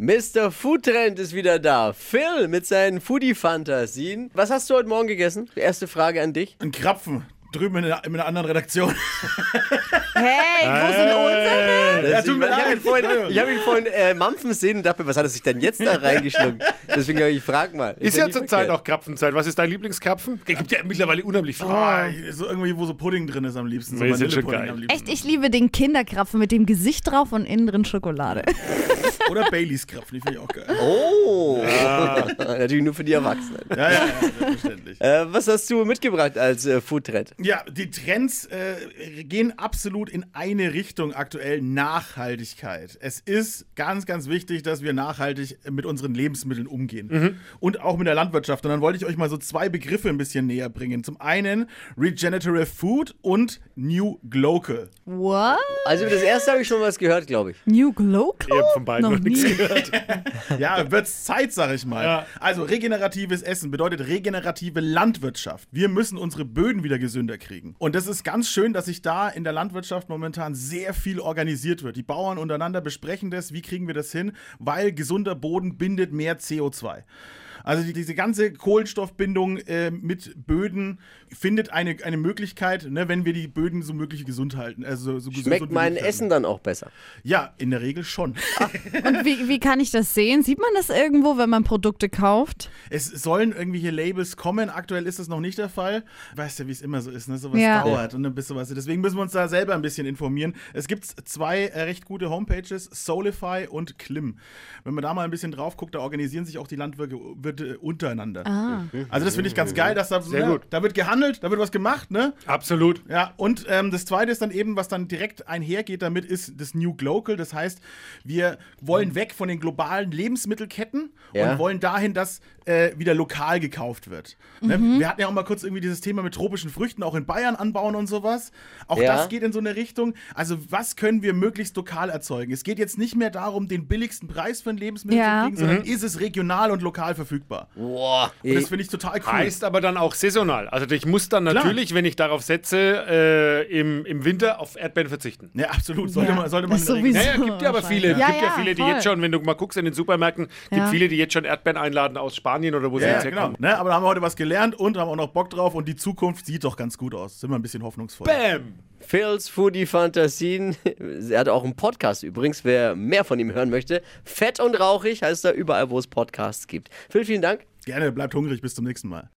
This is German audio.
Mr. Foodtrend ist wieder da. Phil mit seinen Foodie-Fantasien. Was hast du heute Morgen gegessen? Erste Frage an dich. Ein Krapfen. Drüben in einer, in einer anderen Redaktion. Hey, wo sind unsere? Ja, tut mir ich habe ihn vorhin, ich hab ihn vorhin äh, mampfen sehen und dachte, mir, was hat er sich denn jetzt da reingeschluckt? Deswegen habe ich frag mal. Ist ja nicht zurzeit auch Krapfenzeit. Was ist dein Lieblingskrapfen? Es gibt ja mittlerweile unheimlich viele. Ah, so irgendwie, wo so Pudding drin ist am liebsten. So Nee, sind schon geil. am liebsten. Echt, ich liebe den Kinderkrapfen mit dem Gesicht drauf und innen drin Schokolade. Oder Baileys Krapfen, die finde ich auch geil. Oh, natürlich nur für die Erwachsenen. Ja, ja, ja, selbstverständlich. Äh, was hast du mitgebracht als äh, Foodtrend? Ja, die Trends äh, gehen absolut in eine Richtung aktuell, Nachhaltigkeit. Es ist ganz, ganz wichtig, dass wir nachhaltig mit unseren Lebensmitteln umgehen. Und auch mit der Landwirtschaft. Und dann wollte ich euch mal so zwei Begriffe ein bisschen näher bringen. Zum einen Regenerative Food und New Glocal. What? Also das erste habe ich schon was gehört, glaube ich. New Glocal? Ich hab von beiden noch nichts nie. gehört. Ja, wird's Zeit, sag ich mal. Ja. Also regeneratives Essen bedeutet regenerative Landwirtschaft. Wir müssen unsere Böden wieder gesünder kriegen. Und das ist ganz schön, dass sich da in der Landwirtschaft momentan sehr viel organisiert wird. Die Bauern untereinander besprechen das, wie kriegen wir das hin, weil gesunder Boden bindet mehr CO2. Also die, diese ganze Kohlenstoffbindung äh, mit Böden findet eine, eine Möglichkeit, ne, wenn wir die Böden so möglich gesund halten. Also so gesund Schmeckt wie mein möglich halten. Essen dann auch besser? Ja, in der Regel schon. Und wie, wie kann ich das sehen? Sieht man das irgendwo, wenn man Produkte kauft? Es sollen irgendwelche Labels kommen. Aktuell ist das noch nicht der Fall. Weißt ja, wie es immer so ist, ne? Sowas Ja. dauert und dann bist du was. Deswegen müssen wir uns da selber ein bisschen informieren. Es gibt zwei äh, recht gute Homepages, Soulify und Klim. Wenn man da mal ein bisschen drauf guckt, da organisieren sich auch die Landwirte Wirte untereinander. Also das finde ich ganz geil, dass da, Sehr ne, gut. da wird gehandelt, da wird was gemacht, ne? Absolut. Ja, und ähm, das zweite ist dann eben, was dann direkt einhergeht damit, ist das New Glocal. Das heißt, wir wollen weg von den globalen Lebensmittelketten Ja. und wollen dahin, dass äh, wieder lokal gekauft wird. Ne? Wir hatten ja auch mal kurz irgendwie dieses Thema mit tropischen Früchten auch in Bayern anbauen und sowas. Auch Ja. das geht in so eine Richtung. Also, was können wir möglichst lokal erzeugen? Es geht jetzt nicht mehr darum, den billigsten Preis für ein Lebensmittel Ja. zu kriegen, sondern ist es regional und lokal verfügbar. Boah. Und das finde ich total cool. Heißt aber dann auch saisonal. Also ich muss dann natürlich, wenn ich darauf setze, äh, im, im Winter auf Erdbeeren verzichten. Ja, absolut. Sollte Ja. man, sollte man sowieso. Naja, gibt ja aber viele. Ja, gibt ja, ja, viele, die voll. jetzt schon, wenn du mal guckst in den Supermärkten, gibt Ja. viele, die jetzt schon Erdbeeren einladen aus Spanien oder wo sie jetzt genau. herkommen. Ne, aber da haben wir heute was gelernt und haben auch noch Bock drauf und die Zukunft sieht doch ganz gut aus. Sind wir ein bisschen hoffnungsvoll. Bam! Phils Foodie Fantasien. Er hat auch einen Podcast übrigens, wer mehr von ihm hören möchte. Fett und rauchig heißt er überall, wo es Podcasts gibt. Phil, vielen Dank. Gerne, bleibt hungrig, bis zum nächsten Mal.